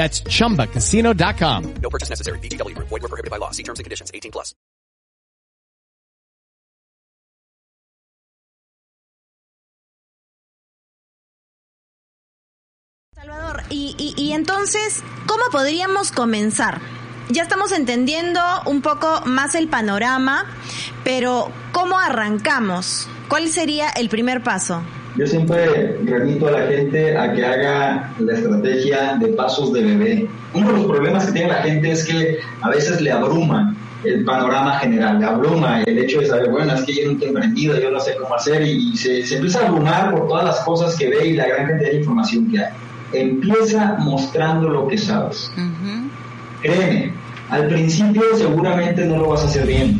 That's chumbacasino.com. No purchase necessary. BGW. Void were prohibited by law. See terms and conditions. 18 plus. Salvador, y, y, y entonces, ¿cómo podríamos comenzar? Ya estamos entendiendo un poco más el panorama, pero ¿cómo arrancamos? ¿Cuál sería el primer paso? Yo siempre remito a la gente a que haga la estrategia de pasos de bebé. Uno de los problemas que tiene la gente es que a veces le abruma el panorama general, le abruma el hecho de saber, bueno, es que yo no estoy emprendido, yo no sé cómo hacer y, se, se empieza a abrumar por todas las cosas que ve y la gran cantidad de información que hay. Empieza mostrando lo que sabes. Créeme, al principio seguramente no lo vas a hacer bien.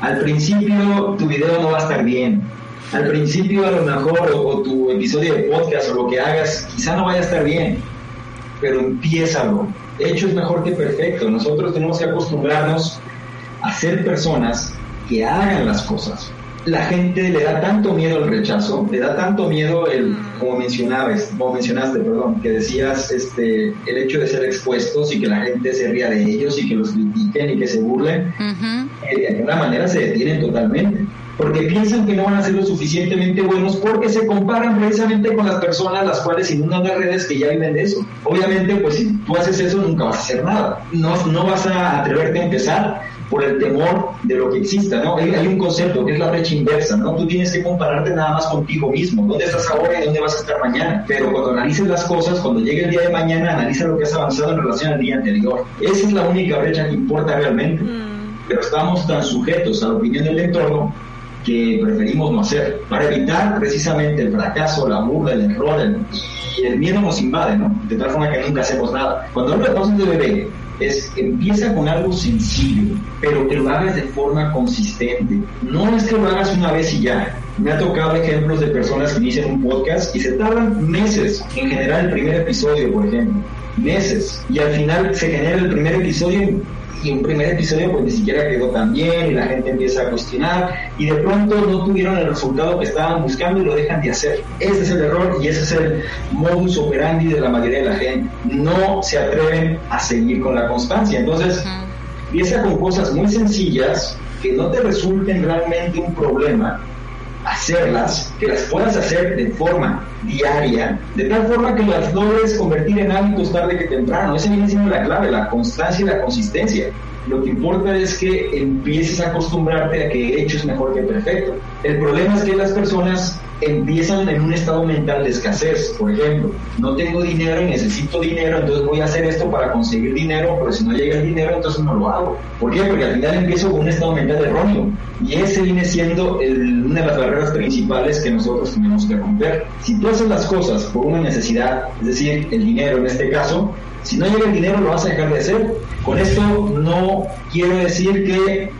Al principio tu video no va a estar bien al principio a lo mejor o, tu episodio de podcast o lo que hagas quizá no vaya a estar bien, pero empiézalo. Hecho es mejor que perfecto. Nosotros tenemos que acostumbrarnos a ser personas que hagan las cosas. La gente le da tanto miedo al rechazo, le da tanto miedo el, como mencionabas, como mencionaste, perdón, que decías este, el hecho de ser expuestos y que la gente se ría de ellos y que los critiquen y que se burlen, eh, de alguna manera se detienen totalmente porque piensan que no van a ser lo suficientemente buenos porque se comparan precisamente con las personas las cuales inundan las redes que ya viven de eso. Obviamente, pues si tú haces eso nunca vas a hacer nada. No, no vas a atreverte a empezar por el temor de lo que exista, ¿no? Hay, hay, un concepto que es la brecha inversa, ¿no? Tú tienes que compararte nada más contigo mismo, dónde estás ahora y dónde vas a estar mañana. Pero cuando analices las cosas, cuando llegue el día de mañana, analiza lo que has avanzado en relación al día anterior. Esa es la única brecha que importa realmente. Pero estamos tan sujetos a la opinión del entorno preferimos no hacer, para evitar precisamente el fracaso, la burla, el error, el, y el miedo nos invade, ¿no? De tal forma que nunca hacemos nada. Cuando de pasos de bebé, es empieza con algo sencillo, pero que lo hagas de forma consistente. No es que lo hagas una vez y ya. Me ha tocado ejemplos de personas que inician un podcast y se tardan meses en generar el primer episodio, por ejemplo. Meses. Y al final se genera el primer episodio y un primer episodio pues ni siquiera quedó tan bien y la gente empieza a cuestionar y de pronto no tuvieron el resultado que estaban buscando y lo dejan de hacer. Ese es el error y ese es el modus operandi de la mayoría de la gente. No se atreven a seguir con la constancia. Entonces, empieza con cosas muy sencillas que no te resulten realmente un problema hacerlas, que las puedas hacer de forma diaria, de tal forma que las logres convertir en hábitos tarde que temprano. Esa viene siendo la clave, la constancia y la consistencia. Lo que importa es que empieces a acostumbrarte a que hecho es mejor que perfecto. El problema es que las personas empiezan en un estado mental de escasez, por ejemplo, no tengo dinero y necesito dinero, entonces voy a hacer esto para conseguir dinero, pero si no llega el dinero, entonces no lo hago. ¿Por qué? Porque al final empiezo con un estado mental erróneo y ese viene siendo el, una de las barreras principales que nosotros tenemos que romper. Si tú haces las cosas por una necesidad, es decir, el dinero en este caso, si no llega el dinero lo vas a dejar de hacer. Con esto no quiero decir que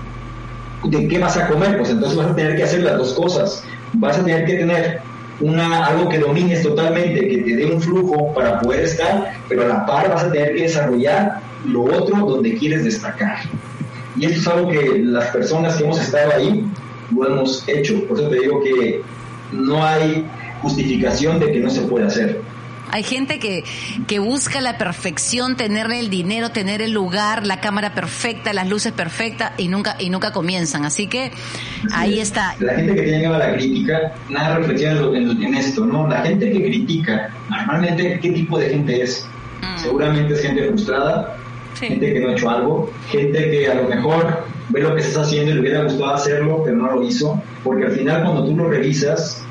de qué vas a comer, pues entonces vas a tener que hacer las dos cosas vas a tener que tener una, algo que domines totalmente, que te dé un flujo para poder estar, pero a la par vas a tener que desarrollar lo otro donde quieres destacar. Y esto es algo que las personas que hemos estado ahí lo hemos hecho. Por eso te digo que no hay justificación de que no se puede hacer. Hay gente que, que busca la perfección, tener el dinero, tener el lugar, la cámara perfecta, las luces perfectas y nunca, y nunca comienzan. Así que ahí está. La gente que tiene a la crítica, nada reflexiona en, en, esto, ¿no? La gente que critica, normalmente, ¿qué tipo de gente es? Seguramente es gente frustrada, gente que no ha hecho algo, gente que a lo mejor ve lo que estás haciendo y le hubiera gustado hacerlo, pero no lo hizo, porque al final cuando tú lo revisas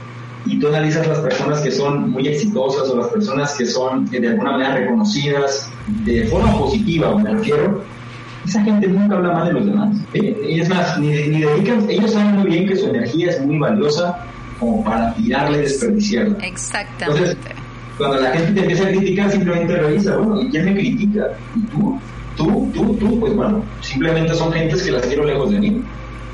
y tú analizas las personas que son muy exitosas o las personas que son eh, de alguna manera reconocidas de forma positiva, me refiero, esa gente nunca habla mal de los demás. Eh, Y es más, ni, ni dedican, ellos saben muy bien que su energía es muy valiosa como para tirarla y desperdiciarla. Exactamente. Cuando la gente te empieza a criticar, simplemente revisa, bueno, ¿y quién me critica? ¿Y tú? ¿Tú? ¿Tú? ¿Tú? Pues bueno, simplemente son gentes que las quiero lejos de mí.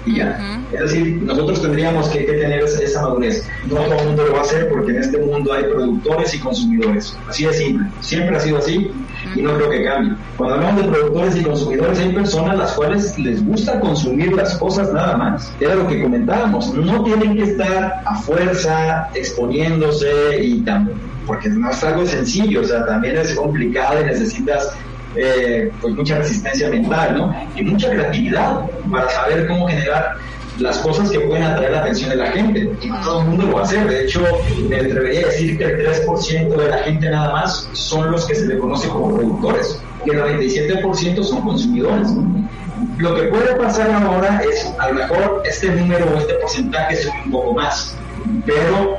Y ya. Es decir, nosotros tendríamos que, que tener esa, esa madurez. No todo el mundo lo va a hacer porque en este mundo hay productores y consumidores. Así de simple. Siempre ha sido así y no creo que cambie. Cuando hablamos de productores y consumidores, hay personas las cuales les gusta consumir las cosas nada más. Era lo que comentábamos. No tienen que estar a fuerza exponiéndose y también porque no es algo sencillo, o sea, también es complicado y necesitas eh, pues mucha resistencia mental, ¿no? Y mucha creatividad para saber cómo generar las cosas que pueden atraer la atención de la gente. Y todo el mundo lo hacer. De hecho, me atrevería a decir que el 3% de la gente nada más son los que se le conoce como productores. Y el 97% son consumidores. Lo que puede pasar ahora es, a lo mejor, este número o este porcentaje sube un poco más. Pero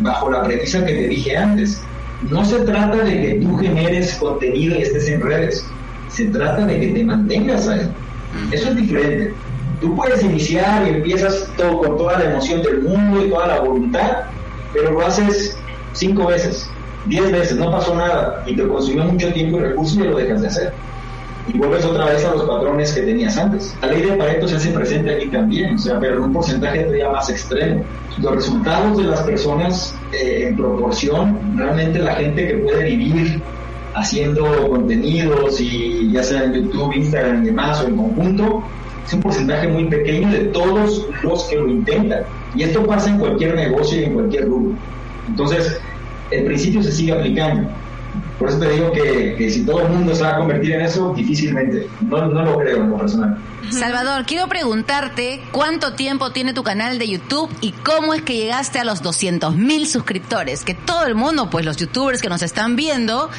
bajo la premisa que te dije antes, no se trata de que tú generes contenido y estés en redes, se trata de que te mantengas ahí. Eso es diferente. Tú puedes iniciar y empiezas todo con toda la emoción del mundo y toda la voluntad, pero lo haces cinco veces, diez veces, no pasó nada y te consumió mucho tiempo y recursos y lo dejas de hacer. Y vuelves otra vez a los patrones que tenías antes. La ley de Pareto se hace presente aquí también, o sea, pero en un porcentaje todavía más extremo. Los resultados de las personas eh, en proporción, realmente la gente que puede vivir haciendo contenidos y ya sea en YouTube, Instagram y demás o en conjunto, es un porcentaje muy pequeño de todos los que lo intentan. Y esto pasa en cualquier negocio y en cualquier rubro. Entonces, el principio se sigue aplicando. Por eso te digo que, que si todo el mundo se va a convertir en eso, difícilmente. No, no lo creo lo personal. Salvador, quiero preguntarte cuánto tiempo tiene tu canal de YouTube y cómo es que llegaste a los 200 mil suscriptores, que todo el mundo, pues los youtubers que nos están viendo,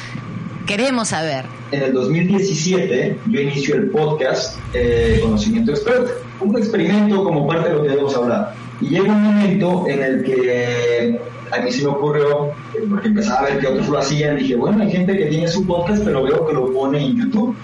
queremos saber. En el 2017 yo inicio el podcast eh, Conocimiento Experto, un experimento como parte de lo que hemos hablado. Y llega un momento en el que a mí se me ocurrió, porque empezaba a ver que otros lo hacían, dije, bueno, hay gente que tiene su podcast, pero veo que lo pone en YouTube.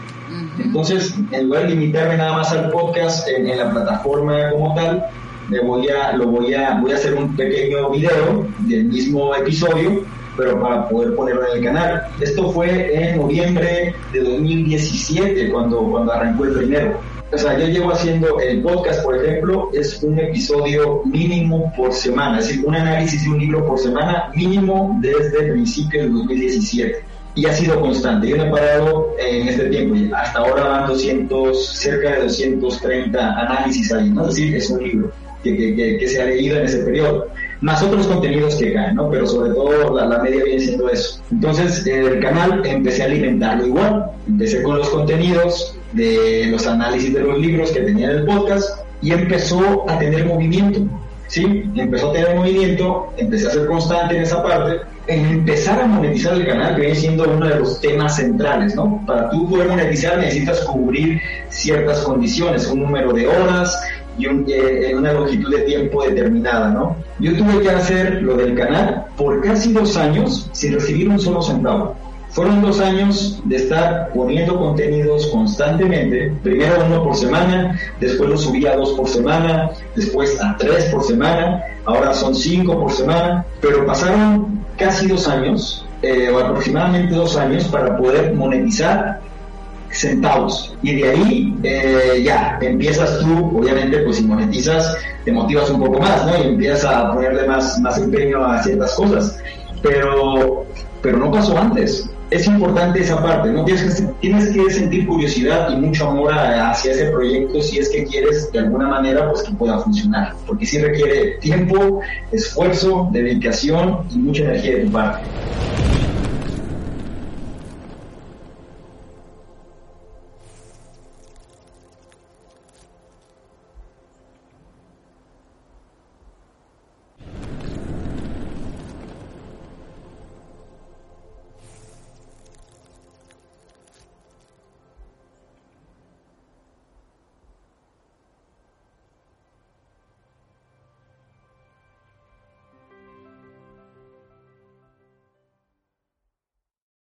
Entonces, en lugar de limitarme nada más al podcast en, en la plataforma como tal, me voy a, lo voy a, voy a hacer un pequeño video del mismo episodio, pero para poder ponerlo en el canal. Esto fue en noviembre de 2017, cuando, cuando arrancó el primero. O sea, yo llevo haciendo el podcast, por ejemplo, es un episodio mínimo por semana, es decir, un análisis de un libro por semana mínimo desde el principio del 2017 y ha sido constante. Yo no he parado en este tiempo. Hasta ahora van 200, cerca de 230 análisis ahí, ¿no? Es decir, es un libro que, que, que, que se ha leído en ese periodo. Más otros contenidos que caen, ¿no? Pero sobre todo la, la media viene siendo eso. Entonces, el canal empecé a alimentarlo igual. Empecé con los contenidos de los análisis de los libros que tenía en el podcast y empezó a tener movimiento. ¿sí? Empezó a tener movimiento, empecé a ser constante en esa parte, en empezar a monetizar el canal, que viene siendo uno de los temas centrales, ¿no? Para tú poder monetizar necesitas cubrir ciertas condiciones, un número de horas y un, eh, una longitud de tiempo determinada, ¿no? Yo tuve que hacer lo del canal por casi dos años sin recibir un solo centavo. Fueron dos años de estar poniendo contenidos constantemente, primero uno por semana, después lo subí a dos por semana, después a tres por semana, ahora son cinco por semana, pero pasaron casi dos años, eh, aproximadamente dos años, para poder monetizar centavos. Y de ahí eh, ya empiezas tú, obviamente, pues si monetizas, te motivas un poco más, ¿no? Y empiezas a ponerle más, más empeño a ciertas cosas. Pero, pero no pasó antes es importante esa parte, ¿no? Tienes que, tienes que sentir curiosidad y mucho amor hacia ese proyecto si es que quieres de alguna manera pues que pueda funcionar, porque sí requiere tiempo, esfuerzo, dedicación y mucha energía de tu parte.